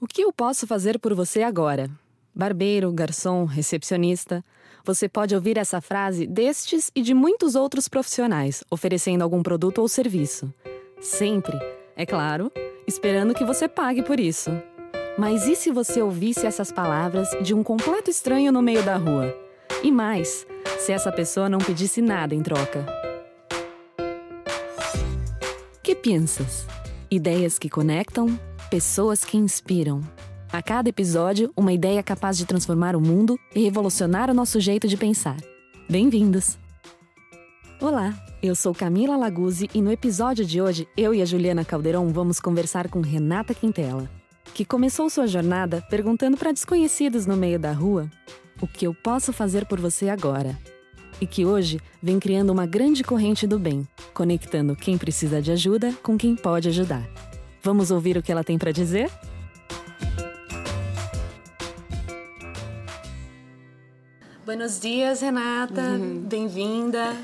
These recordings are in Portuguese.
O que eu posso fazer por você agora? Barbeiro, garçom, recepcionista. Você pode ouvir essa frase destes e de muitos outros profissionais oferecendo algum produto ou serviço. Sempre, é claro, esperando que você pague por isso. Mas e se você ouvisse essas palavras de um completo estranho no meio da rua? E mais, se essa pessoa não pedisse nada em troca? Que pensas? Ideias que conectam, pessoas que inspiram. A cada episódio, uma ideia capaz de transformar o mundo e revolucionar o nosso jeito de pensar. Bem-vindos! Olá, eu sou Camila Laguzzi e no episódio de hoje, eu e a Juliana Calderon vamos conversar com Renata Quintela, que começou sua jornada perguntando para desconhecidos no meio da rua o que eu posso fazer por você agora e que hoje vem criando uma grande corrente do bem, conectando quem precisa de ajuda com quem pode ajudar. Vamos ouvir o que ela tem para dizer? Buenos dias, Renata. Uhum. Bem-vinda.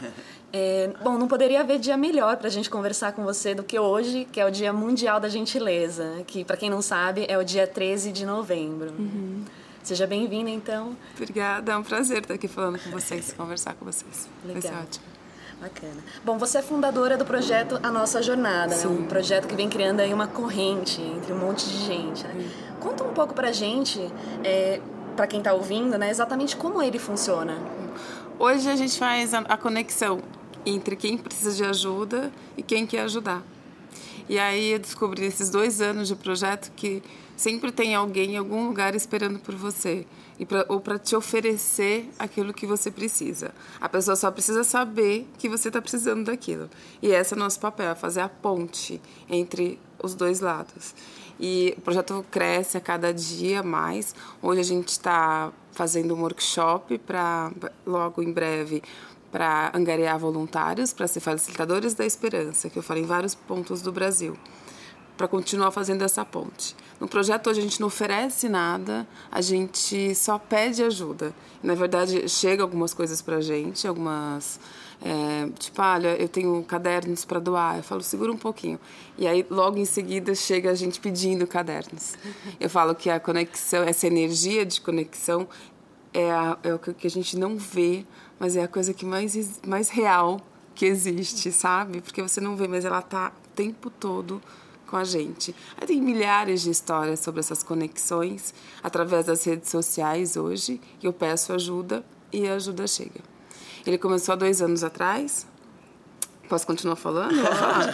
É, bom, não poderia haver dia melhor para a gente conversar com você do que hoje, que é o Dia Mundial da Gentileza, que, para quem não sabe, é o dia 13 de novembro. Uhum. Seja bem-vinda, então. Obrigada, é um prazer estar aqui falando com vocês, conversar com vocês. Legal. Vai ser ótimo. Bacana. Bom, você é fundadora do projeto A Nossa Jornada, né? um projeto que vem criando aí uma corrente entre um monte de gente. Né? Conta um pouco pra gente, é, para quem está ouvindo, né, exatamente como ele funciona. Hoje a gente faz a conexão entre quem precisa de ajuda e quem quer ajudar. E aí eu descobri nesses dois anos de projeto que sempre tem alguém em algum lugar esperando por você e pra, ou para te oferecer aquilo que você precisa. A pessoa só precisa saber que você está precisando daquilo. E esse é o nosso papel, é fazer a ponte entre os dois lados. E o projeto cresce a cada dia mais. Hoje a gente está fazendo um workshop para logo em breve para angariar voluntários para ser facilitadores da esperança, que eu falei em vários pontos do Brasil para continuar fazendo essa ponte. No projeto hoje a gente não oferece nada, a gente só pede ajuda. Na verdade, chega algumas coisas para a gente, algumas é, tipo, olha, eu tenho cadernos para doar. Eu falo, segura um pouquinho. E aí, logo em seguida, chega a gente pedindo cadernos. Eu falo que a conexão, essa energia de conexão, é, a, é o que a gente não vê, mas é a coisa que mais, mais real que existe, sabe? Porque você não vê, mas ela tá o tempo todo com a gente. Aí tem milhares de histórias sobre essas conexões através das redes sociais hoje, que eu peço ajuda e a ajuda chega. Ele começou há dois anos atrás. Posso continuar falando?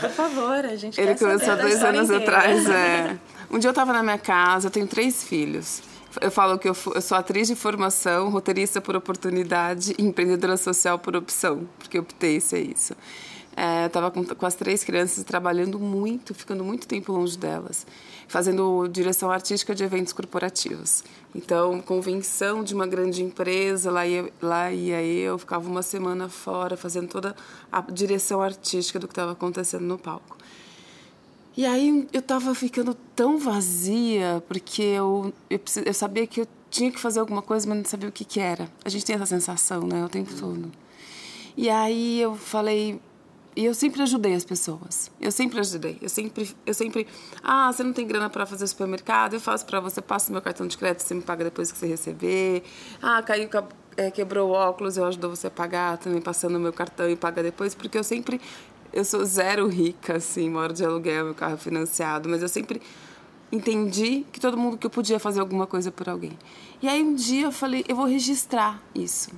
Por favor, a gente Ele começou há dois anos inteira. atrás. É. Um dia eu estava na minha casa, eu tenho três filhos. Eu falo que eu, eu, sou atriz de formação, roteirista por oportunidade e empreendedora social por opção, porque eu optei ser isso. É, eu estava com, com, as três crianças trabalhando muito, ficando muito tempo longe delas, fazendo direção artística de eventos corporativos. Então, convenção de uma grande empresa, lá ia, lá ia eu, ficava uma semana fora fazendo toda a direção artística do que estava acontecendo no palco. E aí eu estava ficando tão vazia, porque eu, eu, eu, sabia que eu tinha que fazer alguma coisa, mas não sabia o que, que era. A gente tem essa sensação, né, o tempo todo. E aí eu falei, e eu sempre ajudei as pessoas. Eu sempre ajudei. Eu sempre, eu sempre, ah, você não tem grana para fazer supermercado? Eu faço para você, passo meu cartão de crédito, você me paga depois que você receber. Ah, caiu, é, quebrou o óculos, eu ajudo você a pagar, também passando meu cartão e paga depois, porque eu sempre, eu sou zero rica, assim, moro de aluguel, meu carro é financiado, mas eu sempre entendi que todo mundo que eu podia fazer alguma coisa por alguém. E aí um dia eu falei, eu vou registrar isso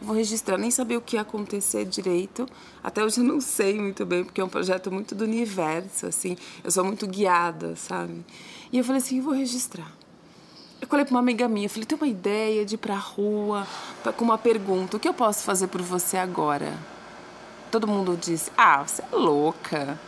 vou registrar, nem saber o que ia acontecer direito. Até hoje eu não sei muito bem, porque é um projeto muito do universo, assim. Eu sou muito guiada, sabe? E eu falei assim, eu vou registrar. Eu falei para uma amiga minha, falei, tem uma ideia de ir pra rua pra, com uma pergunta, o que eu posso fazer por você agora? Todo mundo disse, ah, você é louca.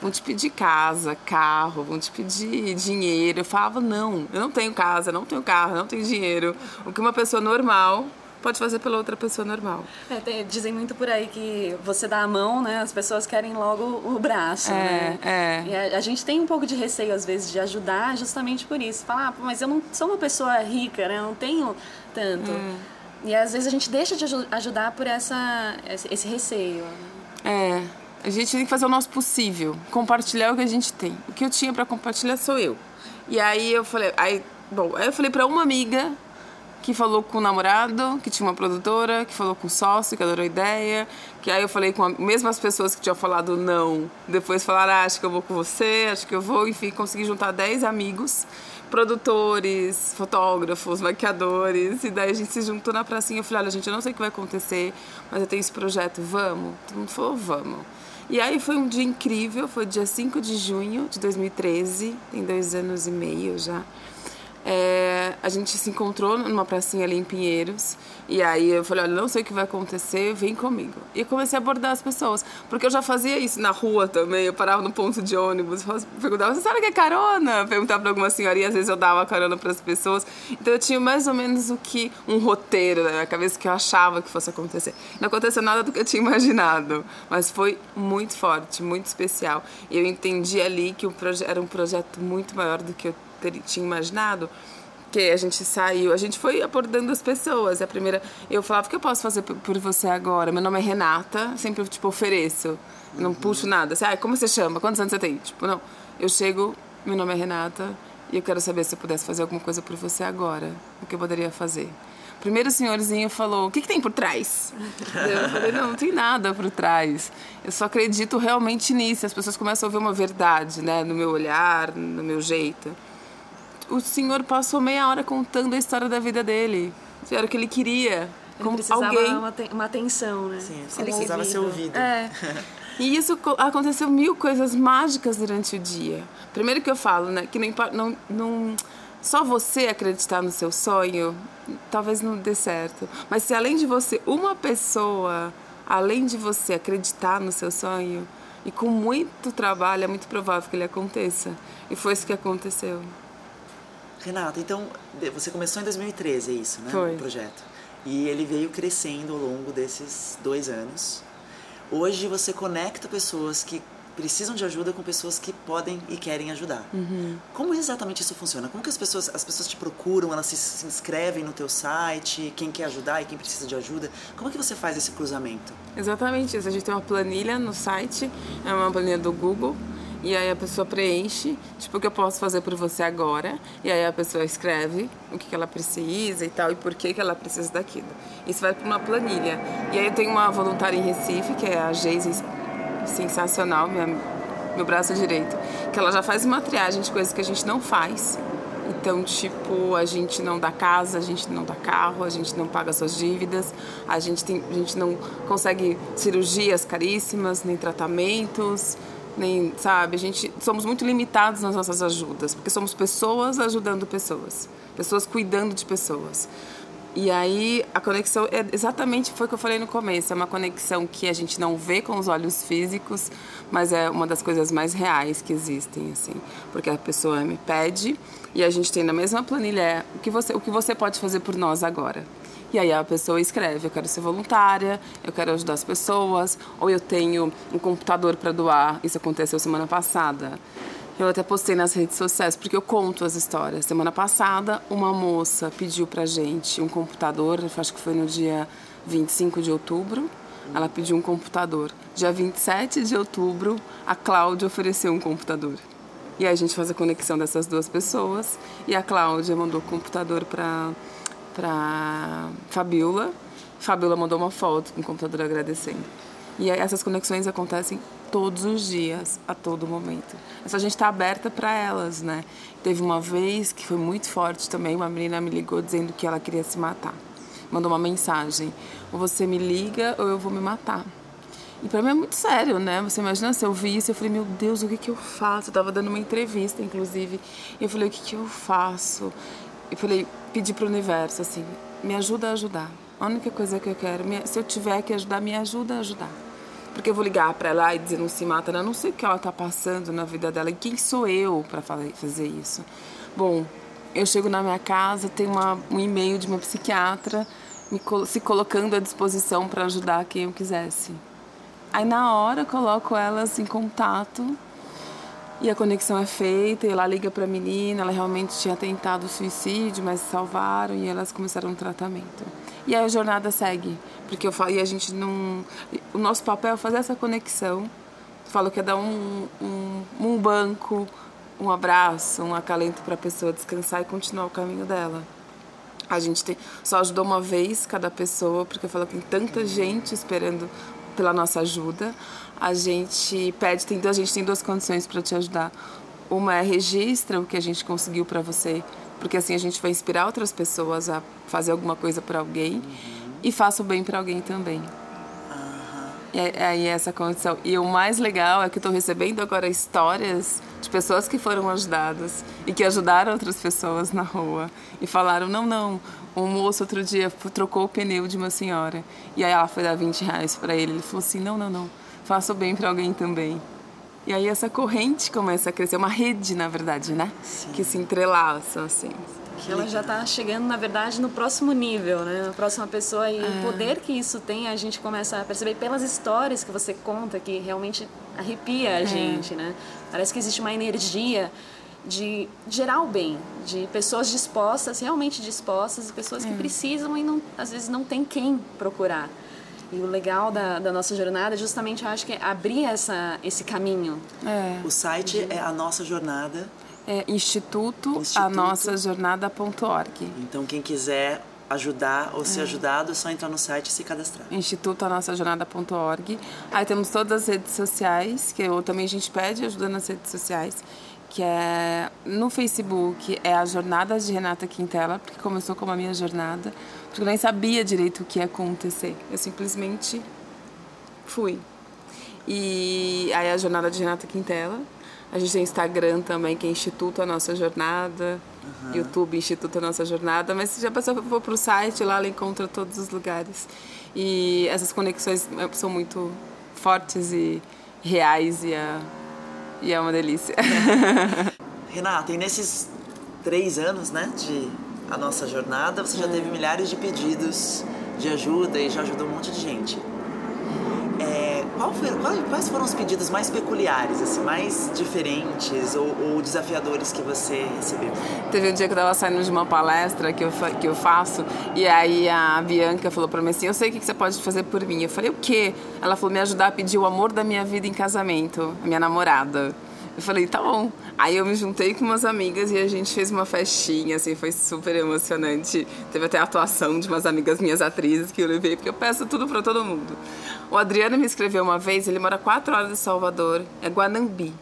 Vão te pedir casa, carro, vão te pedir dinheiro. Eu falava, não, eu não tenho casa, não tenho carro, não tenho dinheiro. O que uma pessoa normal pode fazer pela outra pessoa normal. É, tem, dizem muito por aí que você dá a mão, né? As pessoas querem logo o braço, é, né? É. E a, a, gente tem um pouco de receio, às vezes, de ajudar justamente por isso. Falar, ah, mas eu não sou uma pessoa rica, né? Eu não tenho tanto. É. E às vezes a gente deixa de ajudar por essa, esse receio. É. A gente tem que fazer o nosso possível, compartilhar o que a gente tem. O que eu tinha para compartilhar sou eu. E aí eu falei, aí, bom, aí eu falei para uma amiga que falou com o namorado, que tinha uma produtora, que falou com o sócio, que adorou a ideia, que aí eu falei com as pessoas que tinham falado não, depois falaram, ah, acho que eu vou com você, acho que eu vou, enfim, consegui juntar 10 amigos, produtores, fotógrafos, maquiadores, e daí a gente se juntou na pracinha, eu falei, olha, gente, eu não sei o que vai acontecer, mas eu tenho esse projeto, vamos? Todo mundo falou, vamos. E aí foi um dia incrível, foi dia 5 de junho de 2013, tem dois anos e meio já. É, a gente se encontrou numa pracinha ali em Pinheiros. E aí eu falei, olha, não sei o que vai acontecer, vem comigo. E comecei a abordar as pessoas. Porque eu já fazia isso na rua também. Eu parava no ponto de ônibus, perguntava, você sabe o que é carona? Perguntava pra alguma senhoria, às vezes eu dava carona para as pessoas. Então eu tinha mais ou menos o que, um roteiro na minha cabeça que eu achava que fosse acontecer. Não aconteceu nada do que eu tinha imaginado. Mas foi muito forte, muito especial. E eu entendi ali que o era um projeto muito maior do que eu tinha imaginado que a gente saiu, a gente foi abordando as pessoas. A primeira, eu falava, o que eu posso fazer por você agora? Meu nome é Renata, sempre, tipo, ofereço. Não puxo nada. Assim, ah, como você chama? Quantos anos você tem? Tipo, não. Eu chego, meu nome é Renata, e eu quero saber se eu pudesse fazer alguma coisa por você agora. O que eu poderia fazer? Primeiro o senhorzinho falou, o que, que tem por trás? eu falei, não, não tem nada por trás. Eu só acredito realmente nisso. As pessoas começam a ver uma verdade, né? No meu olhar, no meu jeito o senhor passou meia hora contando a história da vida dele. Era o que ele queria. Ele como alguém. Uma, uma atenção, né? Sim, ele precisava ser ouvido. É. E isso aconteceu mil coisas mágicas durante o dia. Primeiro que eu falo, né? Que não, não, não só você acreditar no seu sonho, talvez não dê certo. Mas se além de você, uma pessoa, além de você acreditar no seu sonho, e com muito trabalho, é muito provável que ele aconteça. E foi isso que aconteceu. Renata, então você começou em 2013, é isso, né? Foi. O projeto. E ele veio crescendo ao longo desses dois anos. Hoje você conecta pessoas que precisam de ajuda com pessoas que podem e querem ajudar. Uhum. Como exatamente isso funciona? Como que as pessoas, as pessoas te procuram, elas se, se, inscrevem no teu site, quem quer ajudar e quem precisa de ajuda? Como é que você faz esse cruzamento? Exatamente isso. A gente tem uma planilha no site, é uma planilha do Google e aí a pessoa preenche, tipo, o que eu posso fazer por você agora? E aí a pessoa escreve o que, que ela precisa e tal, e por que, que ela precisa daquilo. Isso vai para uma planilha. E aí eu tenho uma voluntária em Recife, que é a Geise sensacional, minha, meu braço direito, que ela já faz uma triagem de coisas que a gente não faz. Então, tipo, a gente não dá casa, a gente não dá carro, a gente não paga suas dívidas, a gente, tem, a gente não consegue cirurgias caríssimas, nem tratamentos nem, sabe? A gente somos muito limitados nas nossas ajudas, porque somos pessoas ajudando pessoas, pessoas cuidando de pessoas. E aí a conexão é exatamente foi o que eu falei no começo, é uma conexão que a gente não vê com os olhos físicos, mas é uma das coisas mais reais que existem assim, porque a pessoa me pede e a gente tem na mesma planilha é, o que você o que você pode fazer por nós agora. E aí a pessoa escreve: eu quero ser voluntária, eu quero ajudar as pessoas, ou eu tenho um computador para doar. Isso aconteceu semana passada. Eu até postei nas redes sociais porque eu conto as histórias. Semana passada, uma moça pediu pra gente um computador, acho que foi no dia 25 de outubro. Ela pediu um computador. Dia 27 de outubro, a Cláudia ofereceu um computador. E aí a gente faz a conexão dessas duas pessoas. E a Cláudia mandou o computador para para Fabiola. Fabiola mandou uma foto com o computador agradecendo. E essas conexões acontecem todos os dias, a todo momento. Só a gente estar tá aberta para elas, né? Teve uma vez que foi muito forte também, uma menina me ligou dizendo que ela queria se matar. Mandou uma mensagem: ou você me liga ou eu vou me matar. E para mim é muito sério, né? Você imagina se eu vi isso, eu falei: meu Deus, o que que eu faço? Eu tava dando uma entrevista, inclusive, e eu falei: o que que eu faço? Eu falei, pedi para o universo assim, me ajuda a ajudar. A única coisa que eu quero, se eu tiver que ajudar, me ajuda a ajudar. Porque eu vou ligar para ela e dizer não se mata, né? eu não sei o que ela está passando na vida dela e quem sou eu para fazer isso. Bom, eu chego na minha casa, tem uma, um e-mail de uma psiquiatra me, se colocando à disposição para ajudar quem eu quisesse. Aí na hora coloco elas em contato e a conexão é feita, e ela liga para a menina, ela realmente tinha tentado suicídio, mas salvaram e elas começaram o tratamento. E aí a jornada segue, porque eu falo, e a gente não. O nosso papel é fazer essa conexão. Eu falo que é dar um, um, um banco, um abraço, um acalento para a pessoa descansar e continuar o caminho dela. A gente tem, só ajudou uma vez cada pessoa, porque eu falo que tem tanta gente esperando pela nossa ajuda. A gente pede, tem, a gente tem duas condições para te ajudar. Uma é registra o que a gente conseguiu para você, porque assim a gente vai inspirar outras pessoas a fazer alguma coisa para alguém uhum. e faça o bem para alguém também. E aí é essa condição. E o mais legal é que estou recebendo agora histórias de pessoas que foram ajudadas e que ajudaram outras pessoas na rua e falaram não não um moço outro dia trocou o pneu de uma senhora e aí ela foi dar 20 reais para ele ele falou assim não não não faça o bem para alguém também e aí essa corrente começa a crescer uma rede na verdade né Sim. que se entrelaça assim que ela já está chegando, na verdade, no próximo nível, né? Na próxima pessoa. E é. o poder que isso tem, a gente começa a perceber pelas histórias que você conta, que realmente arrepia a é. gente, né? Parece que existe uma energia de gerar o bem, de pessoas dispostas, realmente dispostas, pessoas que é. precisam e não, às vezes não tem quem procurar. E o legal da, da nossa jornada é justamente, eu acho que é abrir essa, esse caminho. É. O site é a nossa jornada é Instituto, Instituto. a nossa jornada.org. Então quem quiser ajudar ou ser é. ajudado, é só entrar no site e se cadastrar. Instituto a nossa jornada.org. Aí temos todas as redes sociais, que eu, também a gente pede ajuda nas redes sociais, que é no Facebook é a Jornada de Renata Quintela, porque começou como a minha jornada, porque eu nem sabia direito o que ia acontecer. Eu simplesmente fui. E aí a Jornada de Renata Quintela, a gente tem Instagram também, que é Instituto A Nossa Jornada. Uhum. YouTube, Instituto A Nossa Jornada. Mas se já passou for para o site, lá ela encontra todos os lugares. E essas conexões é, são muito fortes e reais e é, e é uma delícia. Renata, e nesses três anos né, de A Nossa Jornada, você já é. teve milhares de pedidos de ajuda e já ajudou um monte de gente. Qual foi, quais foram os pedidos mais peculiares, assim, mais diferentes ou, ou, desafiadores que você recebeu? Teve um dia que eu estava saindo de uma palestra que eu, que eu faço e aí a Bianca falou para mim assim, eu sei o que você pode fazer por mim. Eu falei, o quê? Ela falou, me ajudar a pedir o amor da minha vida em casamento, a minha namorada. Eu falei, tá bom. Aí eu me juntei com umas amigas e a gente fez uma festinha, assim, foi super emocionante. Teve até a atuação de umas amigas minhas atrizes que eu levei, porque eu peço tudo para todo mundo. O Adriano me escreveu uma vez, ele mora quatro horas de Salvador, é Guanambi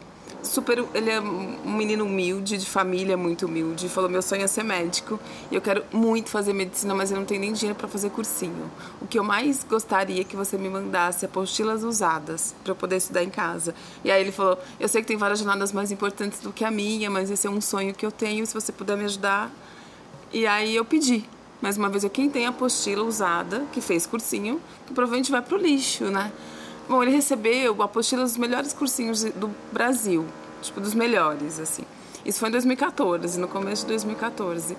super. Ele é um menino humilde, de família muito humilde. Falou: meu sonho é ser médico e eu quero muito fazer medicina, mas eu não tenho nem dinheiro para fazer cursinho. O que eu mais gostaria é que você me mandasse apostilas usadas para eu poder estudar em casa. E aí ele falou: eu sei que tem várias jornadas mais importantes do que a minha, mas esse é um sonho que eu tenho. Se você puder me ajudar. E aí eu pedi. Mais uma vez, eu quem tem apostila usada, que fez cursinho, que provavelmente vai pro lixo, né? Bom, ele recebeu a apostila dos melhores cursinhos do Brasil, tipo, dos melhores, assim. Isso foi em 2014, no começo de 2014.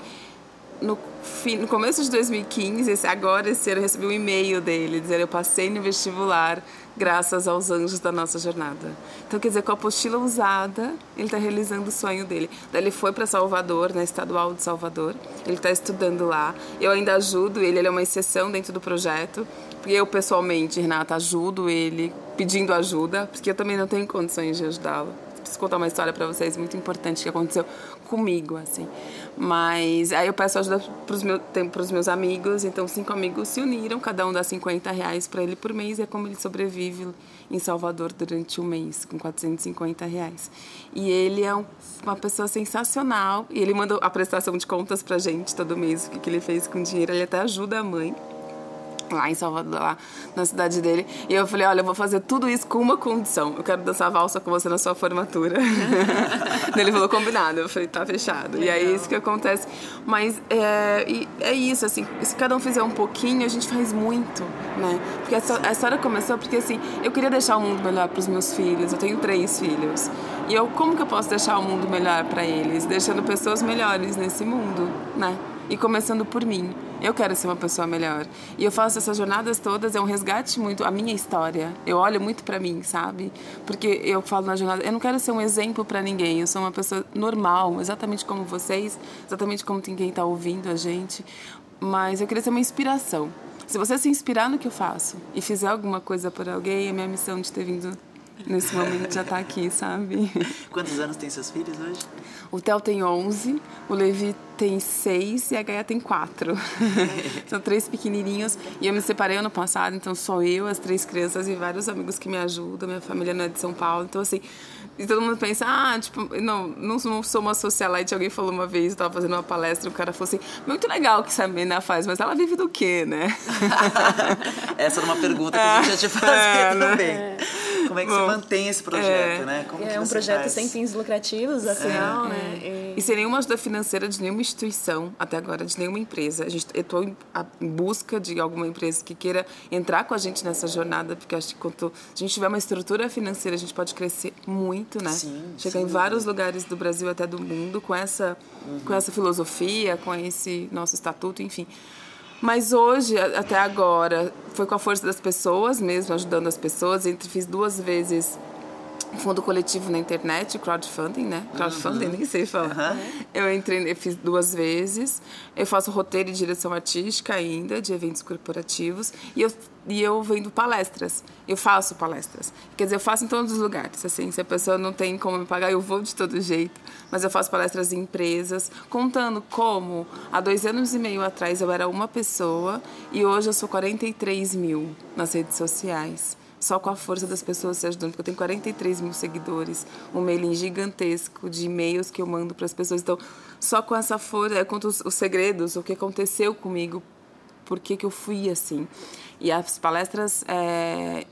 No, fim, no começo de 2015, esse, agora esse ano, eu recebi um e-mail dele dizendo eu passei no vestibular graças aos anjos da nossa jornada. Então, quer dizer, com a apostila usada, ele está realizando o sonho dele. Daí ele foi para Salvador, na Estadual de Salvador, ele está estudando lá. Eu ainda ajudo ele, ele é uma exceção dentro do projeto eu pessoalmente, Renata, ajudo ele pedindo ajuda, porque eu também não tenho condições de ajudá-lo. Preciso contar uma história para vocês muito importante que aconteceu comigo, assim. Mas aí eu peço ajuda para os meus, meus amigos, então cinco amigos se uniram, cada um dá 50 reais para ele por mês, e é como ele sobrevive em Salvador durante um mês, com 450 reais. E ele é um, uma pessoa sensacional, e ele manda a prestação de contas para gente todo mês, o que, que ele fez com o dinheiro, ele até ajuda a mãe lá em Salvador, lá na cidade dele. E eu falei, olha, eu vou fazer tudo isso com uma condição. Eu quero dançar valsa com você na sua formatura. ele falou, combinado. Eu falei, tá fechado. E é isso que acontece. Mas é, é isso, assim, se cada um fizer um pouquinho, a gente faz muito, né? Porque essa, a história começou porque, assim, eu queria deixar o mundo melhor para os meus filhos. Eu tenho três filhos. E eu, como que eu posso deixar o mundo melhor para eles? Deixando pessoas melhores nesse mundo, né? e começando por mim. Eu quero ser uma pessoa melhor. E eu faço essas jornadas todas, é um resgate muito a minha história. Eu olho muito para mim, sabe? Porque eu falo na jornada, eu não quero ser um exemplo para ninguém. Eu sou uma pessoa normal, exatamente como vocês, exatamente como quem está ouvindo a gente. Mas eu queria ser uma inspiração. Se você se inspirar no que eu faço e fizer alguma coisa por alguém, é minha missão de ter vindo nesse momento já tá aqui, sabe? Quantos anos tem seus filhos hoje? O Theo tem 11, o Levi tem 6 e a Gaia tem 4. São três pequenininhos. E eu me separei ano passado, então sou eu, as três crianças e vários amigos que me ajudam. Minha família não é de São Paulo. Então, assim, e todo mundo pensa, ah, tipo, não, não sou uma socialite. Alguém falou uma vez, eu tava fazendo uma palestra, o cara falou assim, muito legal o que essa menina faz, mas ela vive do quê, né? Essa era uma pergunta que a gente ia te fazer é, né? também. Né? Como é que Bom, você mantém esse projeto, é, né? Como é um projeto faz? sem fins lucrativos, afinal, é, né? É. E... sem nenhuma ajuda financeira de nenhuma instituição, até agora, de nenhuma empresa. A gente, eu estou em, busca de alguma empresa que queira entrar com a gente nessa jornada, porque acho que quando a gente tiver uma estrutura financeira, a gente pode crescer muito, né? Sim, Chegar sim, em vários sim. lugares do Brasil até do mundo com essa, uhum. com essa filosofia, com esse nosso estatuto, enfim. Mas hoje, até agora, foi com a força das pessoas mesmo, ajudando as pessoas. Entre fiz duas vezes fundo coletivo na internet, crowdfunding, né? Crowdfunding, uhum. nem sei falar. Uhum. Eu entrei, eu fiz duas vezes. Eu faço roteiro e direção artística ainda, de eventos corporativos. E eu, e eu vendo palestras. Eu faço palestras. Quer dizer, eu faço em todos os lugares. Assim, se a pessoa não tem como me pagar, eu vou de todo jeito. Mas eu faço palestras em empresas, contando como há dois anos e meio atrás eu era uma pessoa e hoje eu sou 43 mil nas redes sociais só com a força das pessoas se ajudando, porque eu tenho 43 mil seguidores, um mailing gigantesco de e-mails que eu mando para as pessoas. Então, só com essa força, eu conto os, os segredos, o que aconteceu comigo, por que, que eu fui assim. E as palestras é,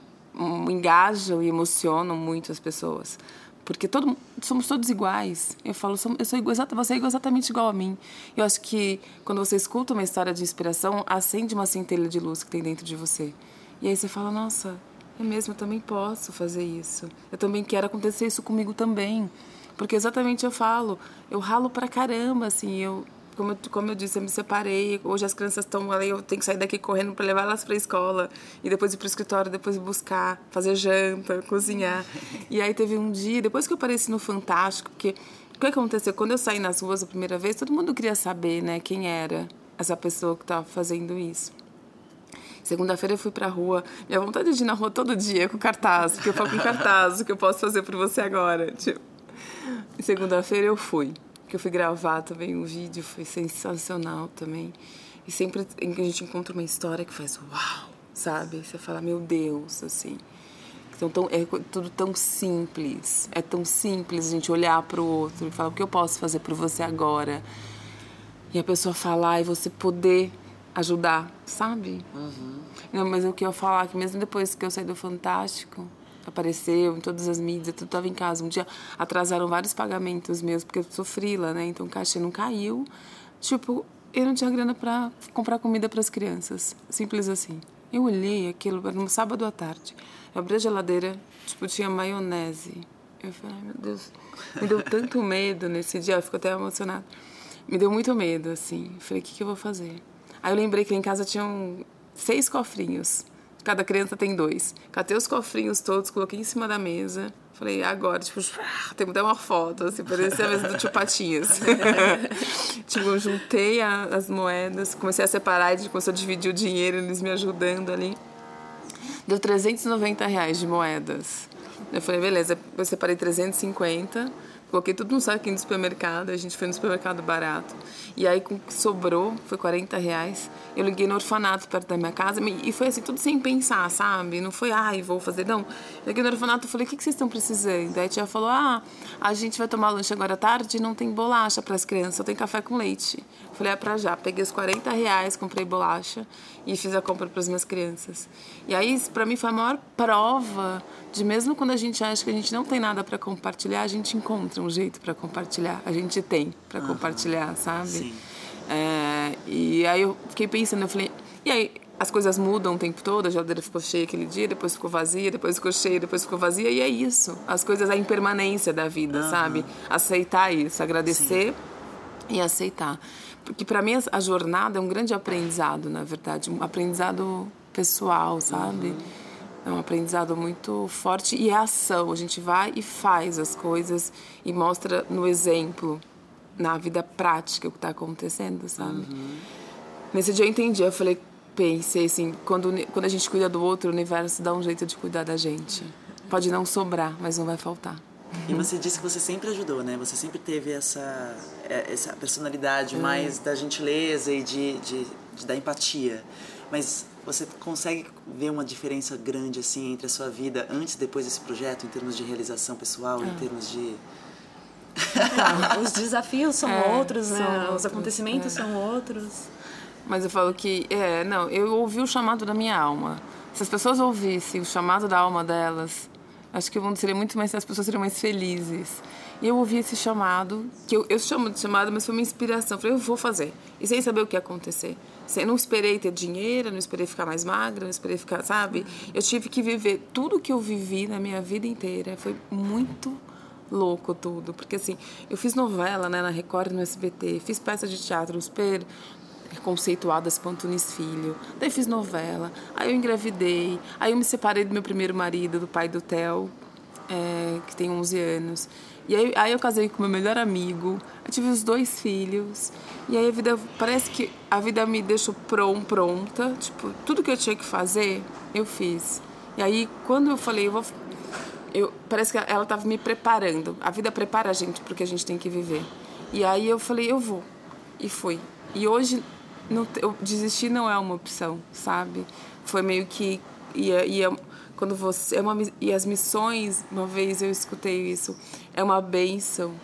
engajam e emocionam muito as pessoas. Porque todo, somos todos iguais. Eu falo, eu sou igual, você é exatamente igual a mim. Eu acho que quando você escuta uma história de inspiração, acende uma centelha de luz que tem dentro de você. E aí você fala, nossa, é mesmo, também posso fazer isso. Eu também quero acontecer isso comigo também. Porque exatamente eu falo, eu ralo pra caramba, assim, eu como eu, como eu disse, eu me separei. Hoje as crianças estão ali, eu tenho que sair daqui correndo para levar elas para a escola e depois ir para o escritório, depois buscar, fazer janta, cozinhar. E aí teve um dia, depois que eu apareci no Fantástico, porque o que aconteceu? Quando eu saí nas ruas a primeira vez, todo mundo queria saber, né, quem era essa pessoa que estava fazendo isso. Segunda-feira eu fui pra rua. Minha vontade de ir na rua todo dia com cartaz, porque eu falo com cartaz, o que eu posso fazer por você agora. Tipo. Segunda-feira eu fui, que eu fui gravar também um vídeo, foi sensacional também. E sempre a gente encontra uma história que faz uau, sabe? Você fala, meu Deus, assim. Então, tão, é tudo tão simples. É tão simples a gente olhar para o outro e falar o que eu posso fazer por você agora. E a pessoa falar e você poder ajudar, sabe? Uhum. Não, mas o que eu falar é que mesmo depois que eu saí do Fantástico, apareceu em todas as mídias, tudo estava em casa. Um dia atrasaram vários pagamentos meus, porque eu sofri lá, né? Então o cachê não caiu. Tipo, eu não tinha grana para comprar comida para as crianças. Simples assim. Eu olhei aquilo, era um sábado à tarde. Eu abri a geladeira, tipo, tinha maionese. Eu falei, ai meu Deus, me deu tanto medo nesse dia, eu fico até emocionada. Me deu muito medo, assim. Eu falei, o que, que eu vou fazer? Aí eu lembrei que em casa tinham seis cofrinhos. Cada criança tem dois. Catei os cofrinhos todos, coloquei em cima da mesa. Falei, agora, tipo, tem até uma foto, assim, parecia a mesa do tio Patinhas. tipo, eu juntei a, as moedas, comecei a separar, gente começou a dividir o dinheiro, eles me ajudando ali. Deu 390 reais de moedas. Eu falei, beleza, eu separei 350 Coloquei tudo no saquinho do supermercado, a gente foi no supermercado barato. E aí, com que sobrou, foi 40 reais. Eu liguei no orfanato perto da minha casa e foi assim, tudo sem pensar, sabe? Não foi, ai, vou fazer, não. Eu liguei no orfanato e falei, o que, que vocês estão precisando? Aí a tia falou, ah, a gente vai tomar lanche agora à tarde e não tem bolacha para as crianças, só tem café com leite. Falei, é pra já. Peguei os 40 reais, comprei bolacha e fiz a compra para as minhas crianças. E aí, para mim, foi a maior prova de mesmo quando a gente acha que a gente não tem nada para compartilhar, a gente encontra um jeito para compartilhar. A gente tem para uhum. compartilhar, sabe? Sim. É, e aí eu fiquei pensando, eu falei, e aí as coisas mudam o tempo todo, a geladeira ficou cheia aquele dia, depois ficou vazia, depois ficou cheia, depois ficou vazia, e é isso. As coisas, a impermanência da vida, uhum. sabe? Aceitar isso, agradecer Sim. e aceitar. Porque para mim a jornada é um grande aprendizado, na verdade, um aprendizado pessoal, sabe? Uhum. É um aprendizado muito forte e é ação. A gente vai e faz as coisas e mostra no exemplo, na vida prática, o que está acontecendo, sabe? Uhum. Nesse dia eu entendi. Eu falei, pensei assim, quando, quando a gente cuida do outro, o universo dá um jeito de cuidar da gente. Pode não sobrar, mas não vai faltar. E você disse que você sempre ajudou, né? Você sempre teve essa, é, essa personalidade mais da gentileza e de, de, de, da empatia. Mas você consegue ver uma diferença grande assim entre a sua vida antes e depois desse projeto, em termos de realização pessoal, em termos de. Não, os desafios são é, outros, né? São os outros, acontecimentos é. são outros. Mas eu falo que, é, não, eu ouvi o chamado da minha alma. Se as pessoas ouvissem o chamado da alma delas, acho que o mundo seria muito mais, as pessoas seriam mais felizes. E eu ouvi esse chamado, que eu, eu chamo de chamado, mas foi uma inspiração. Falei, eu vou fazer. E sem saber o que ia acontecer. Eu não esperei ter dinheiro, não esperei ficar mais magra, não esperei ficar, sabe? Eu tive que viver tudo que eu vivi na minha vida inteira. Foi muito louco tudo. Porque assim, eu fiz novela né, na Record no SBT, fiz peça de teatro super conceituadas Pantunes Filho. Daí fiz novela, aí eu engravidei, aí eu me separei do meu primeiro marido, do pai do Theo, é, que tem 11 anos. E aí, aí eu casei com meu melhor amigo, eu tive os dois filhos. E aí a vida, parece que a vida me deixou prom, pronta, tipo, tudo que eu tinha que fazer, eu fiz. E aí quando eu falei, eu vou eu, parece que ela estava me preparando. A vida prepara a gente porque a gente tem que viver. E aí eu falei, eu vou. E fui. E hoje não, eu desistir não é uma opção, sabe? Foi meio que ia, ia quando você é uma e as missões, uma vez eu escutei isso, é uma benção.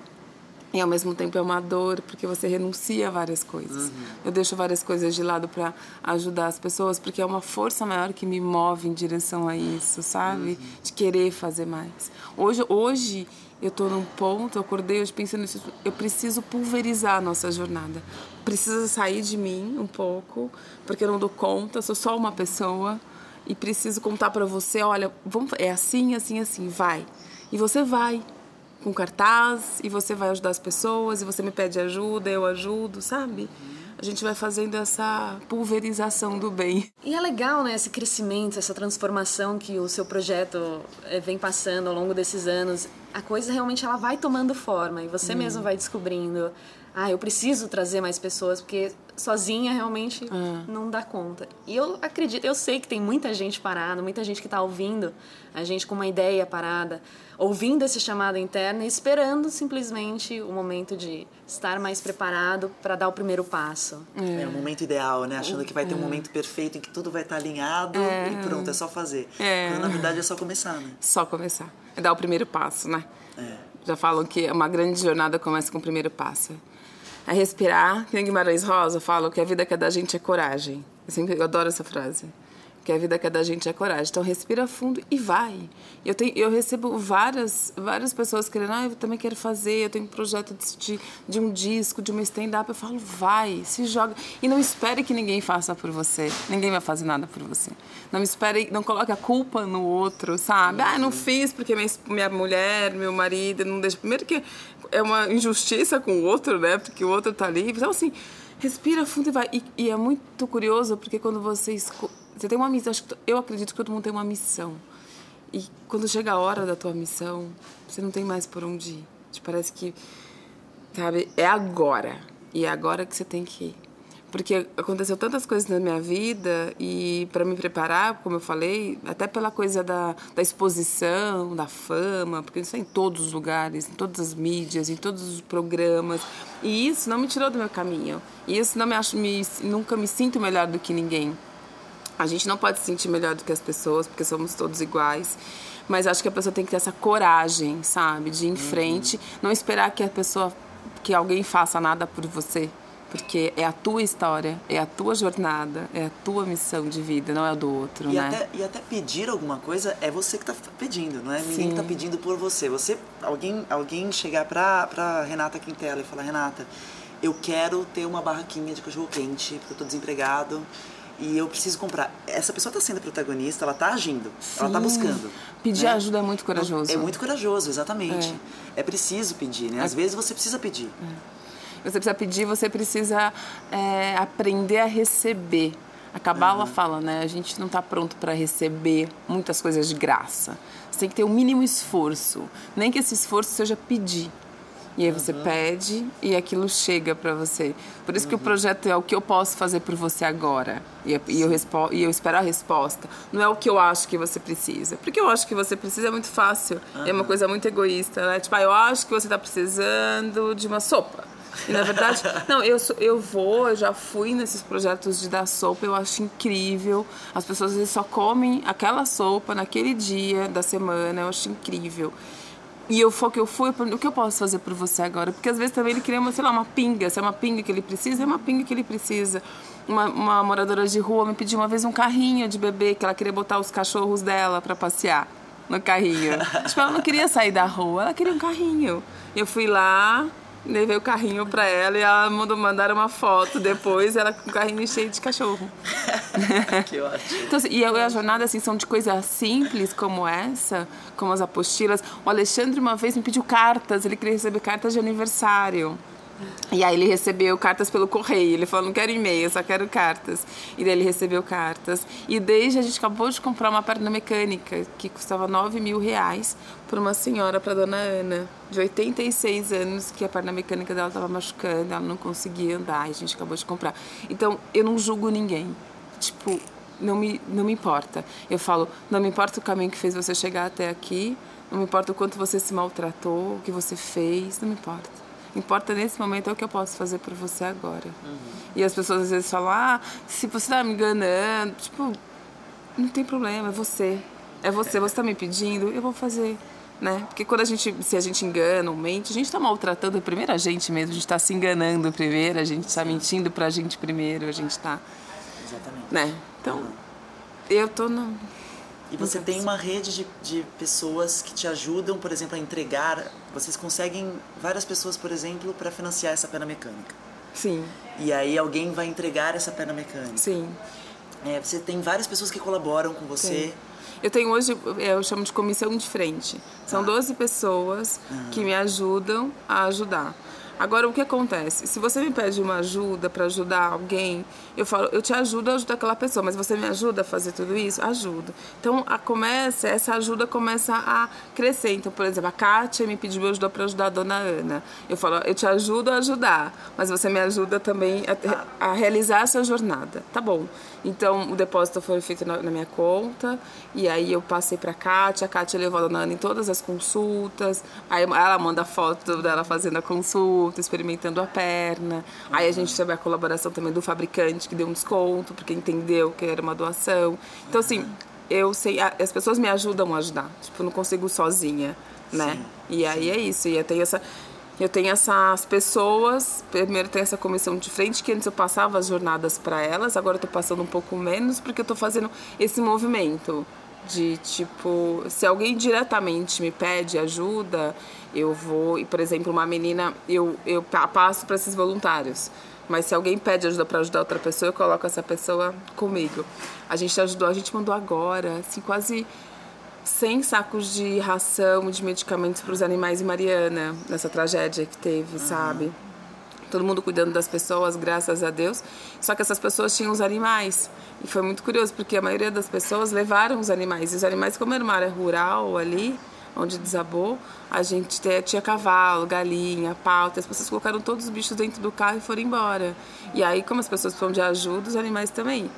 E ao mesmo tempo é uma dor, porque você renuncia a várias coisas. Uhum. Eu deixo várias coisas de lado para ajudar as pessoas, porque é uma força maior que me move em direção a isso, sabe? Uhum. De querer fazer mais. Hoje, hoje eu estou num ponto, eu acordei hoje pensando nisso, eu preciso pulverizar a nossa jornada. Precisa sair de mim um pouco, porque eu não dou conta, sou só uma pessoa e preciso contar para você, olha, vamos, é assim, assim, assim, vai. E você vai com cartaz e você vai ajudar as pessoas e você me pede ajuda, eu ajudo, sabe? a gente vai fazendo essa pulverização do bem. E é legal, né, esse crescimento, essa transformação que o seu projeto eh, vem passando ao longo desses anos. A coisa realmente ela vai tomando forma e você hum. mesmo vai descobrindo ah, eu preciso trazer mais pessoas, porque sozinha realmente ah. não dá conta. E eu acredito, eu sei que tem muita gente parada, muita gente que está ouvindo, a gente com uma ideia parada, ouvindo esse chamado interno e esperando simplesmente o momento de estar mais preparado para dar o primeiro passo. É. é, o momento ideal, né? Achando que vai ter um é. momento perfeito em que tudo vai estar alinhado é. e pronto, é só fazer. É. Quando na verdade é só começar, né? Só começar. É dar o primeiro passo, né? É. Já falam que uma grande jornada começa com o primeiro passo a respirar. Que nem Guimarães Rosa fala que a vida que é da gente é coragem. Eu sempre eu adoro essa frase que a vida que é da gente é coragem. Então respira fundo e vai. Eu tenho, eu recebo várias, várias pessoas querendo, ah, eu também quero fazer, eu tenho um projeto de, de um disco, de uma stand-up. Eu falo, vai, se joga. E não espere que ninguém faça por você. Ninguém vai fazer nada por você. Não espere, não coloque a culpa no outro, sabe? Ah, não fiz porque minha, minha mulher, meu marido não deixa. Primeiro que é uma injustiça com o outro, né? Porque o outro tá ali. Então, assim, respira fundo e vai. E, e é muito curioso porque quando você escuta você tem uma missão. Eu acredito que todo mundo tem uma missão. E quando chega a hora da tua missão, você não tem mais por onde ir. Te parece que, sabe, é agora. E é agora que você tem que ir. Porque aconteceu tantas coisas na minha vida e para me preparar, como eu falei, até pela coisa da, da exposição, da fama, porque isso é em todos os lugares, em todas as mídias, em todos os programas. E isso não me tirou do meu caminho. E isso não me acho, me, nunca me sinto melhor do que ninguém. A gente não pode se sentir melhor do que as pessoas, porque somos todos iguais. Mas acho que a pessoa tem que ter essa coragem, sabe? De ir em uhum. frente. Não esperar que a pessoa, que alguém faça nada por você. Porque é a tua história, é a tua jornada, é a tua missão de vida, não é a do outro, e né? Até, e até pedir alguma coisa é você que está pedindo, não é? Sim. Ninguém está pedindo por você. Você, alguém, alguém chegar pra, pra Renata Quintela e falar, Renata, eu quero ter uma barraquinha de cachorro quente, porque eu tô desempregado e eu preciso comprar. Essa pessoa está sendo protagonista, ela está agindo, Sim. ela está buscando. Pedir né? ajuda é muito corajoso. É muito corajoso, exatamente. É, é preciso pedir, né? Às é. vezes você precisa pedir. É. Você precisa pedir, você precisa é, aprender a receber. A Cabala uhum. fala, né? A gente não está pronto para receber muitas coisas de graça. Você tem que ter o um mínimo esforço. Nem que esse esforço seja pedir. E aí você uhum. pede e aquilo chega para você. Por isso uhum. que o uhum. projeto é o que eu posso fazer por você agora. E, e eu, e eu espero a resposta. Não é o que eu acho que você precisa. Porque eu acho que você precisa é muito fácil. Uhum. É uma coisa muito egoísta, né? Tipo, ah, eu acho que você está precisando de uma sopa. E na verdade, não, eu, eu vou, eu já fui nesses projetos de dar sopa, eu acho incrível. As pessoas às vezes só comem aquela sopa naquele dia da semana, eu acho incrível. E eu que eu fui, o que eu posso fazer por você agora? Porque às vezes também ele queria, uma, sei lá, uma pinga. Se é uma pinga que ele precisa, é uma pinga que ele precisa. Uma, uma moradora de rua me pediu uma vez um carrinho de bebê, que ela queria botar os cachorros dela para passear no carrinho. tipo, ela não queria sair da rua, ela queria um carrinho. Eu fui lá, levei o carrinho pra ela e ela mandou mandar uma foto depois, ela com o carrinho cheio de cachorro. que ótimo. Então, assim, e a jornada, assim, são de coisas simples como essa, como as apostilas. O Alexandre uma vez me pediu cartas, ele queria receber cartas de aniversário. E aí ele recebeu cartas pelo correio. Ele falou, não quero e-mail, só quero cartas. E daí ele recebeu cartas. E desde a gente acabou de comprar uma perna mecânica que custava 9 mil reais por uma senhora para dona Ana, de 86 anos, que a perna mecânica dela estava machucando, ela não conseguia andar. E a gente acabou de comprar. Então eu não julgo ninguém. Tipo, não me, não me importa. Eu falo, não me importa o caminho que fez você chegar até aqui, não me importa o quanto você se maltratou, o que você fez, não me importa importa nesse momento é o que eu posso fazer por você agora. Uhum. E as pessoas às vezes falam, ah, se você tá me enganando, tipo, não tem problema, é você. É você, você tá me pedindo, eu vou fazer. Né? Porque quando a gente, se a gente engana ou mente, a gente está maltratando primeiro a gente mesmo, a gente está se enganando primeiro, a gente está mentindo para a gente primeiro, a gente está. Exatamente. Né? Então, eu tô no, e você tem uma rede de, de pessoas que te ajudam, por exemplo, a entregar. Vocês conseguem várias pessoas, por exemplo, para financiar essa perna mecânica. Sim. E aí alguém vai entregar essa perna mecânica. Sim. É, você tem várias pessoas que colaboram com você. Sim. Eu tenho hoje, eu chamo de comissão de frente. São ah. 12 pessoas uhum. que me ajudam a ajudar. Agora, o que acontece? Se você me pede uma ajuda para ajudar alguém, eu falo, eu te ajudo a ajudar aquela pessoa, mas você me ajuda a fazer tudo isso? Ajudo. Então, a começa, essa ajuda começa a crescer. Então, por exemplo, a Kátia me pediu ajuda para ajudar a dona Ana. Eu falo, eu te ajudo a ajudar, mas você me ajuda também a, a realizar essa jornada. Tá bom. Então, o depósito foi feito na, na minha conta, e aí eu passei para a Kátia, a Kátia levou a dona Ana em todas as consultas, aí ela manda foto dela fazendo a consulta, experimentando a perna, aí a gente teve a colaboração também do fabricante, que deu um desconto, porque entendeu que era uma doação. Então, assim, eu sei, as pessoas me ajudam a ajudar, tipo, eu não consigo sozinha, né? Sim, e aí sim. é isso, e tenho essa eu tenho essas pessoas, primeiro tem essa comissão de frente, que antes eu passava as jornadas para elas, agora eu tô passando um pouco menos, porque eu tô fazendo esse movimento de tipo, se alguém diretamente me pede ajuda, eu vou, e por exemplo, uma menina, eu, eu passo para esses voluntários. Mas se alguém pede ajuda para ajudar outra pessoa, eu coloco essa pessoa comigo. A gente ajudou, a gente mandou agora, assim, quase 100 sacos de ração de medicamentos para os animais em Mariana, nessa tragédia que teve, uhum. sabe? Todo mundo cuidando das pessoas, graças a Deus. Só que essas pessoas tinham os animais. E foi muito curioso, porque a maioria das pessoas levaram os animais. E os animais, como era uma área rural ali, onde desabou, a gente tinha cavalo, galinha, pauta. As pessoas colocaram todos os bichos dentro do carro e foram embora. E aí, como as pessoas precisam de ajuda, os animais também.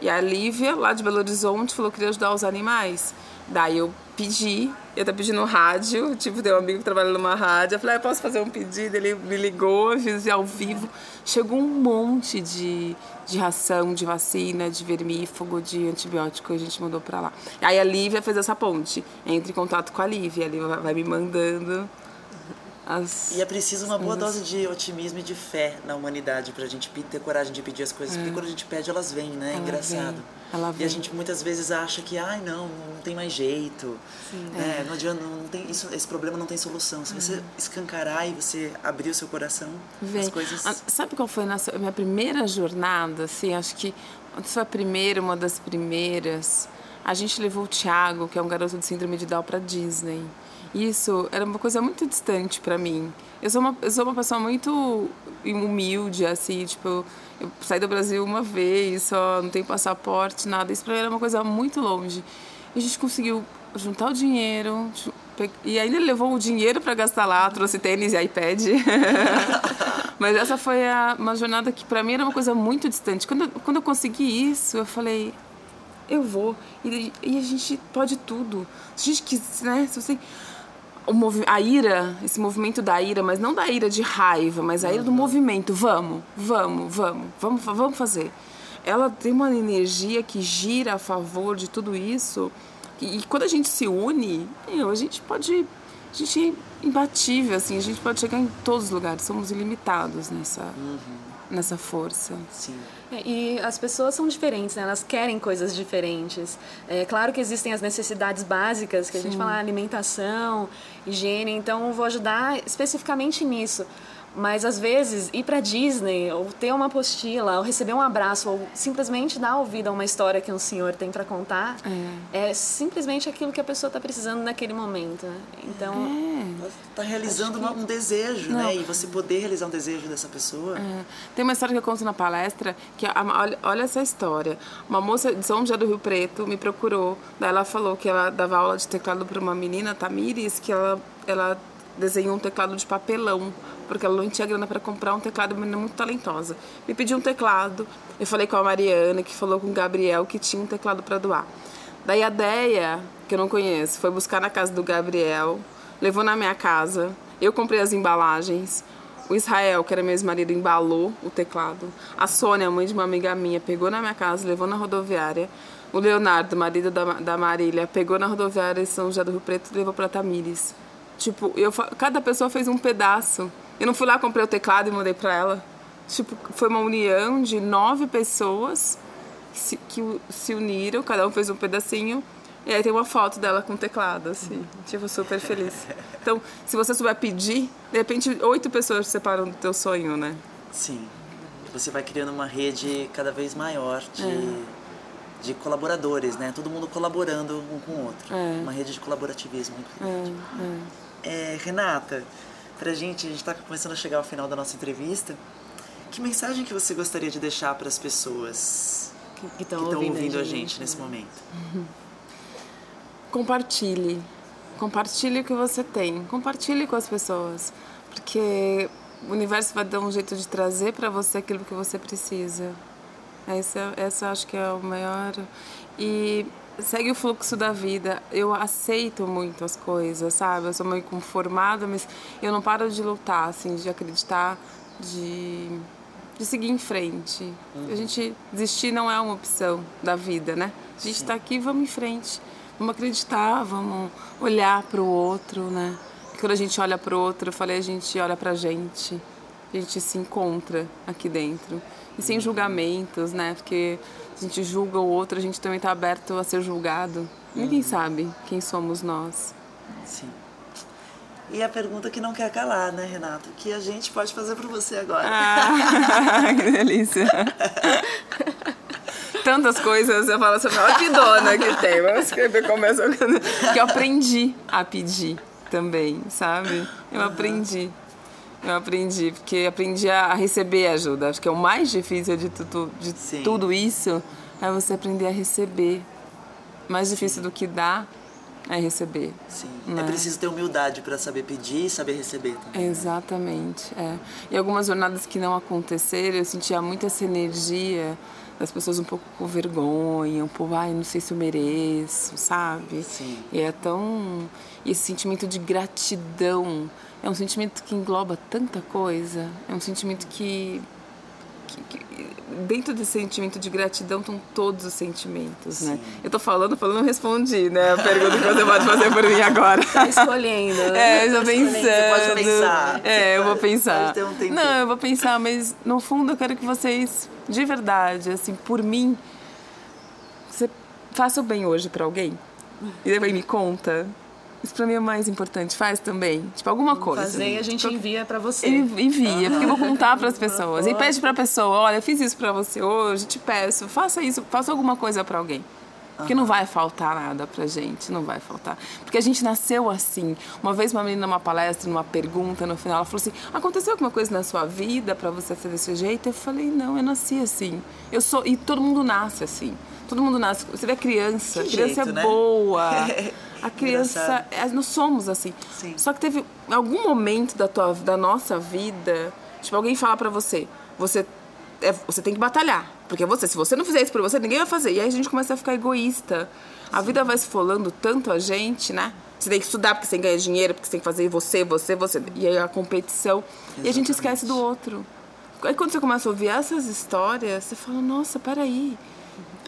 E a Lívia, lá de Belo Horizonte, falou que queria ajudar os animais. Daí eu pedi, eu tava pedindo no rádio, tipo, tem um amigo que trabalha numa rádio, eu falei, ah, eu posso fazer um pedido? Ele me ligou, eu fiz ao vivo. Chegou um monte de, de ração, de vacina, de vermífugo, de antibiótico, a gente mandou pra lá. Aí a Lívia fez essa ponte, entre em contato com a Lívia, a Lívia vai me mandando as, e é preciso uma boa dose de otimismo e de fé na humanidade pra gente ter coragem de pedir as coisas. É. Porque quando a gente pede, elas vêm, né? É engraçado. Vem. Ela vem. E a gente muitas vezes acha que, ai, não, não tem mais jeito. Né? É. Não adianta, não tem, isso, esse problema não tem solução. Se você uhum. escancarar e você abrir o seu coração, vem. as coisas. Ah, sabe qual foi a minha primeira jornada? Assim, acho que foi a primeira, uma das primeiras. A gente levou o Thiago, que é um garoto de síndrome de Down, para Disney. Isso era uma coisa muito distante para mim. Eu sou, uma, eu sou uma pessoa muito humilde, assim, tipo, eu saí do Brasil uma vez, só não tenho passaporte, nada. Isso pra mim era uma coisa muito longe. E a gente conseguiu juntar o dinheiro, E ainda levou o dinheiro para gastar lá, trouxe tênis e iPad. Mas essa foi a, uma jornada que para mim era uma coisa muito distante. Quando, quando eu consegui isso, eu falei, eu vou. E, e a gente pode tudo. Se a gente quiser, né? Se você a ira, esse movimento da ira, mas não da ira de raiva, mas a ira do movimento. Vamos, vamos, vamos, vamos, vamos fazer. Ela tem uma energia que gira a favor de tudo isso. E, e quando a gente se une, a gente pode. A gente é imbatível, assim, a gente pode chegar em todos os lugares, somos ilimitados nessa, uhum. nessa força. Sim. É, e as pessoas são diferentes, né? elas querem coisas diferentes. É claro que existem as necessidades básicas, que a Sim. gente fala alimentação, higiene, então vou ajudar especificamente nisso. Mas às vezes ir para Disney, ou ter uma apostila, ou receber um abraço, ou simplesmente dar ouvido a uma história que um senhor tem para contar, é. é. simplesmente aquilo que a pessoa está precisando naquele momento. Né? Então. É. Está realizando que... um desejo, Não. né? E você poder realizar um desejo dessa pessoa. É. Tem uma história que eu conto na palestra, que olha, olha, essa história. Uma moça de São José do Rio Preto me procurou, daí ela falou que ela dava aula de teclado para uma menina, Tamires, que ela, ela desenhou um teclado de papelão porque ela não tinha grana para comprar um teclado, uma menina muito talentosa. Me pediu um teclado, eu falei com a Mariana, que falou com o Gabriel, que tinha um teclado para doar. Daí a Deia, que eu não conheço, foi buscar na casa do Gabriel, levou na minha casa, eu comprei as embalagens, o Israel, que era meu ex-marido, embalou o teclado. A Sônia, mãe de uma amiga minha, pegou na minha casa, levou na rodoviária. O Leonardo, marido da, da Marília, pegou na rodoviária em São José do Rio Preto e levou para Tamires. Tipo, eu, cada pessoa fez um pedaço. Eu não fui lá, comprei o teclado e mandei pra ela. Tipo, foi uma união de nove pessoas que se, que se uniram, cada um fez um pedacinho. E aí tem uma foto dela com o teclado, assim. Tipo, super feliz. Então, se você souber pedir, de repente oito pessoas separam do teu sonho, né? Sim. Você vai criando uma rede cada vez maior de, é. de colaboradores, né? Todo mundo colaborando um com o outro. É. Uma rede de colaborativismo muito grande. É, é. Renata, pra gente, a gente tá começando a chegar ao final da nossa entrevista. Que mensagem que você gostaria de deixar para as pessoas que estão ouvindo, ouvindo, a gente, gente nesse momento? Compartilhe. Compartilhe o que você tem. Compartilhe com as pessoas. Porque o universo vai dar um jeito de trazer para você aquilo que você precisa. Essa, essa acho que é o maior. E segue o fluxo da vida. Eu aceito muito as coisas, sabe? Eu sou meio conformada, mas eu não paro de lutar, assim, de acreditar, de, de seguir em frente. Uhum. A gente desistir não é uma opção da vida, né? A gente está aqui, vamos em frente. Vamos acreditar, vamos olhar para o outro, né? Quando a gente olha para o outro, eu falei, a gente olha para a gente. A gente se encontra aqui dentro. E sem uhum. julgamentos, né? Porque a gente julga o outro, a gente também está aberto a ser julgado. Ninguém uhum. sabe quem somos nós. Sim. E a pergunta que não quer calar, né, Renato? Que a gente pode fazer por você agora? Ah, que delícia. Tantas coisas, eu falo assim, olha que dona que tem. Vamos escrever como essa Que eu aprendi a pedir também, sabe? Eu aprendi. Eu aprendi, porque aprendi a receber ajuda. Acho que é o mais difícil de, tu, de tudo isso é você aprender a receber. Mais difícil do que dar é receber. Sim. Né? É preciso ter humildade para saber pedir e saber receber também. Exatamente. É. E algumas jornadas que não aconteceram, eu sentia muito essa energia das pessoas um pouco com vergonha, um pouco, ai, não sei se eu mereço, sabe? Sim. E é tão. E esse sentimento de gratidão é um sentimento que engloba tanta coisa, é um sentimento que, que, que dentro desse sentimento de gratidão estão todos os sentimentos, né? Sim. né? Eu tô falando, falando, não respondi, né? A pergunta que você pode fazer por mim agora. Tá escolhendo. Né? É, eu tô pensando. Você pode pensar. É, eu vou pensar. Pode ter um não, eu vou pensar, mas no fundo eu quero que vocês, de verdade, assim, por mim, você faça o bem hoje para alguém. E depois me conta isso pra mim é mais importante. Faz também. Tipo, alguma coisa. Fazer e a gente envia pra você. Envia, porque eu vou contar pras pessoas. E pede pra pessoa, olha, eu fiz isso pra você hoje, te peço, faça isso, faça alguma coisa pra alguém. Porque não vai faltar nada pra gente, não vai faltar. Porque a gente nasceu assim. Uma vez uma menina numa palestra, numa pergunta, no final, ela falou assim: aconteceu alguma coisa na sua vida para você ser desse jeito? Eu falei: não, eu nasci assim. Eu sou. E todo mundo nasce assim. Todo mundo nasce. Você vê criança, que criança jeito, é né? boa. A criança, Engraçado. é, nós somos assim. Sim. Só que teve algum momento da tua, da nossa vida, tipo alguém fala pra você, você é, você tem que batalhar, porque você, se você não fizer isso por você, ninguém vai fazer. E aí a gente começa a ficar egoísta. A vida vai esfolando tanto a gente, né? Você tem que estudar porque você tem que ganhar dinheiro, porque você tem que fazer você, você, você. E aí a competição. E a gente esquece do outro. Aí quando você começa a ouvir essas histórias, você fala, nossa, peraí.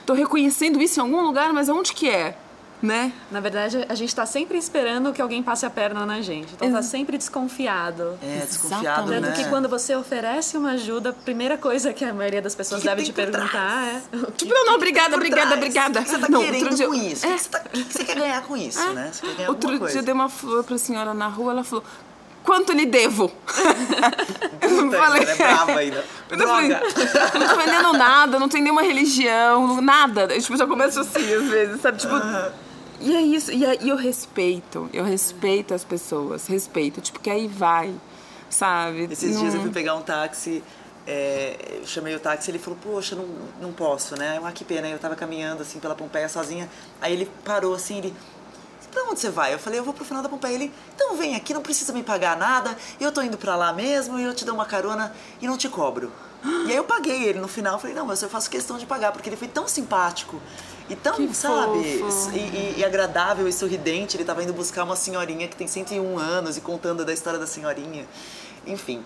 Tô reconhecendo isso em algum lugar, mas aonde que é? Né? Na verdade, a gente tá sempre esperando que alguém passe a perna na gente. Então tá sempre desconfiado. É, desconfiado. Tanto né? que quando você oferece uma ajuda, a primeira coisa que a maioria das pessoas Que que deve te perguntar é. Tipo, não, não, obrigada, obrigada, trás. obrigada. O que você tá não, querendo dia- com isso? O É. que você, tá- o que você quer ganhar com isso, né? Você quer ganhar Outro alguma dia coisa. eu dei uma flor pra senhora na rua, ela falou: Quanto lhe devo? eu falei. ela é brava ainda. Eu falei, eu não tô vendendo nada, não tem nenhuma religião, nada. Eu, tipo, já começo assim, às vezes, sabe? Tipo. E é isso. E, aí eu respeito. Eu respeito as pessoas. Respeito. Tipo, que aí vai. Sabe? Esses dias eu fui pegar um táxi, é, eu chamei o táxi ele falou, poxa, não, não posso, né? Ah, que pena, eu tava caminhando assim pela Pompeia sozinha. Aí ele parou assim, ele. Pra onde você vai? Eu falei, eu vou pro final da Pompeia. Ele, então vem aqui, não precisa me pagar nada, eu tô indo pra lá mesmo e eu te dou uma carona e não te cobro. E aí eu paguei ele no final, eu falei, não, mas eu faço questão de pagar, porque ele foi tão simpático e tão, Que sabe, fofo. e, e- e agradável e sorridente. Ele tava indo buscar uma senhorinha que tem 101 anos e contando da história da senhorinha. Enfim.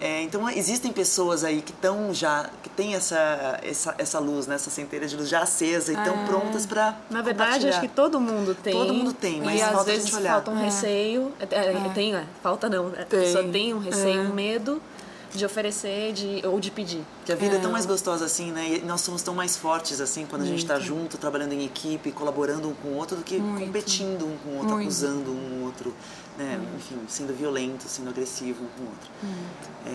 é, então existem pessoas aí que estão já, que tem essa, essa, essa luz, né, essa centelha de luz já acesa e estão prontas para Na verdade, acho que todo mundo tem. Todo mundo tem, mas e às falta a vezes gente olhar. falta um receio. é, é, Tem, é, falta não. A Tem. pessoa tem um receio, É. um medo de oferecer de, ou de pedir. Que a vida é. tão mais gostosa assim, né? E nós somos tão mais fortes assim quando a gente está junto, trabalhando em equipe, colaborando um com o outro, do que competindo um com o outro, Muito. acusando um o outro, né? Enfim, sendo violento, sendo agressivo um com o outro.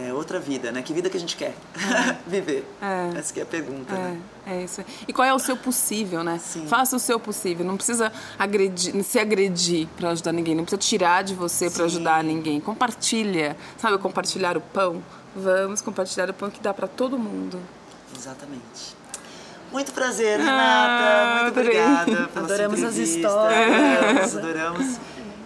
É outra vida, né? Que vida que a gente quer viver? É. Essa que é a pergunta, né? É, é isso. E qual é o seu possível, né? Sim. Faça o seu possível. Não precisa agredir, se agredir para ajudar ninguém. Não precisa tirar de você para ajudar ninguém. Compartilha. Sabe, compartilhar o pão? Vamos compartilhar o pão que dá para todo mundo. Exatamente. Muito prazer, Ah, Renata. Muito adorei. obrigada pela Adoramos sua as histórias. Adoramos, adoramos.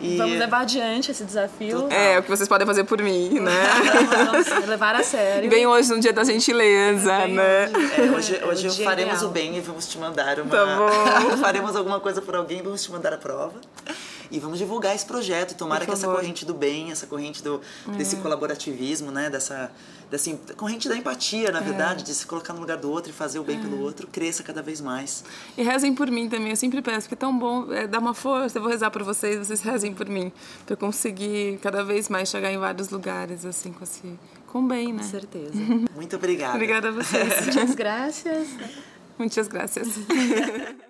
E Vamos levar adiante esse desafio. É, o que vocês podem fazer por mim, né? Vamos levar a sério. Bem hoje no dia da gentileza, Bem né? hoje. É, hoje É o hoje dia faremos ideal. o bem e vamos te mandar uma. Tá bom. faremos alguma coisa por alguém, vamos te mandar a prova. E vamos divulgar esse projeto. Tomara que essa corrente do bem, essa corrente do, desse colaborativismo, né? Dessa, dessa corrente da empatia, na verdade, de se colocar no lugar do outro e fazer o bem pelo outro, cresça cada vez mais. E rezem por mim também, eu sempre peço, porque é tão bom, é, dá uma força, eu vou rezar por vocês, vocês rezem por mim, eu conseguir cada vez mais chegar em vários lugares, assim, com, esse, com bem, né? Com certeza. Muito obrigada. Obrigada a vocês. Muitas graças. Muitas graças.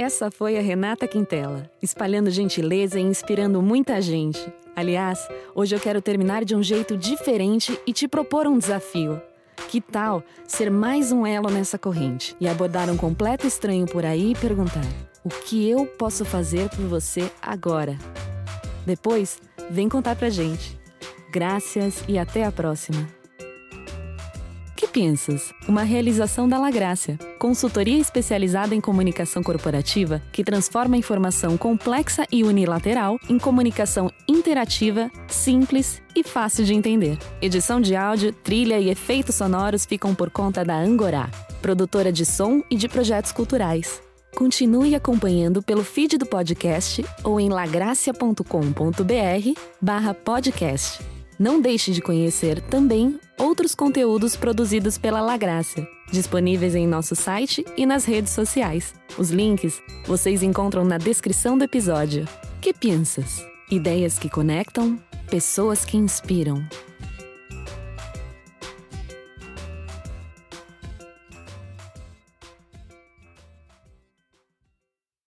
Essa foi a Renata Quintela, espalhando gentileza e inspirando muita gente. Aliás, hoje eu quero terminar de um jeito diferente e te propor um desafio. Que tal ser mais um elo nessa corrente e abordar um completo estranho por aí e perguntar: o que eu posso fazer por você agora? Depois, vem contar pra gente. Graças e até a próxima. Que pensas? Uma realização da Lagrácia, consultoria especializada em comunicação corporativa que transforma informação complexa e unilateral em comunicação interativa, simples e fácil de entender. Edição de áudio, trilha e efeitos sonoros ficam por conta da Angorá, produtora de som e de projetos culturais. Continue acompanhando pelo feed do podcast ou em lagracia.com.br barra podcast. Não deixe de conhecer também outros conteúdos produzidos pela Lagrácia, disponíveis em nosso site e nas redes sociais. Os links vocês encontram na descrição do episódio. Que pensas? Ideias que conectam, pessoas que inspiram.